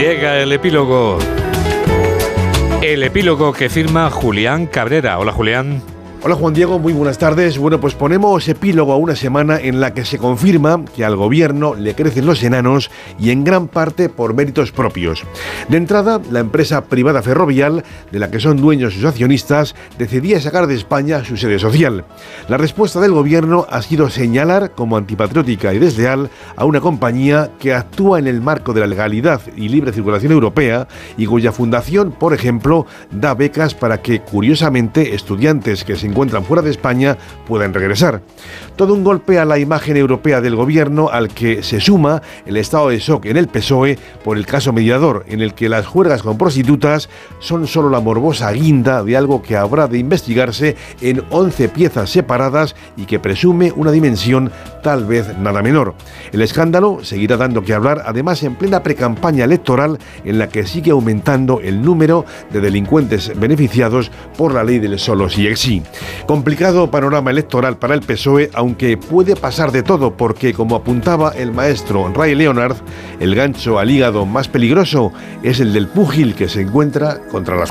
Llega el epílogo. El epílogo que firma Julián Cabrera. Hola Julián. Hola Juan Diego, muy buenas tardes. Bueno, pues ponemos epílogo a una semana en la que se confirma que al gobierno le crecen los enanos y en gran parte por méritos propios. De entrada, la empresa privada ferrovial, de la que son dueños sus accionistas, decidía sacar de España su sede social. La respuesta del gobierno ha sido señalar como antipatriótica y desleal a una compañía que actúa en el marco de la legalidad y libre circulación europea y cuya fundación, por ejemplo, da becas para que, curiosamente, estudiantes que se encuentran fuera de España puedan regresar. Todo un golpe a la imagen europea del gobierno al que se suma el estado de shock en el PSOE por el caso mediador, en el que las juergas con prostitutas son solo la morbosa guinda de algo que habrá de investigarse en 11 piezas separadas y que presume una dimensión tal vez nada menor. El escándalo seguirá dando que hablar, además en plena precampaña electoral en la que sigue aumentando el número de delincuentes beneficiados por la ley del solo sí ex sí. Complicado panorama electoral para el PSOE, aunque puede pasar de todo, porque como apuntaba el maestro Ray Leonard, el gancho al hígado más peligroso es el del púgil que se encuentra contra las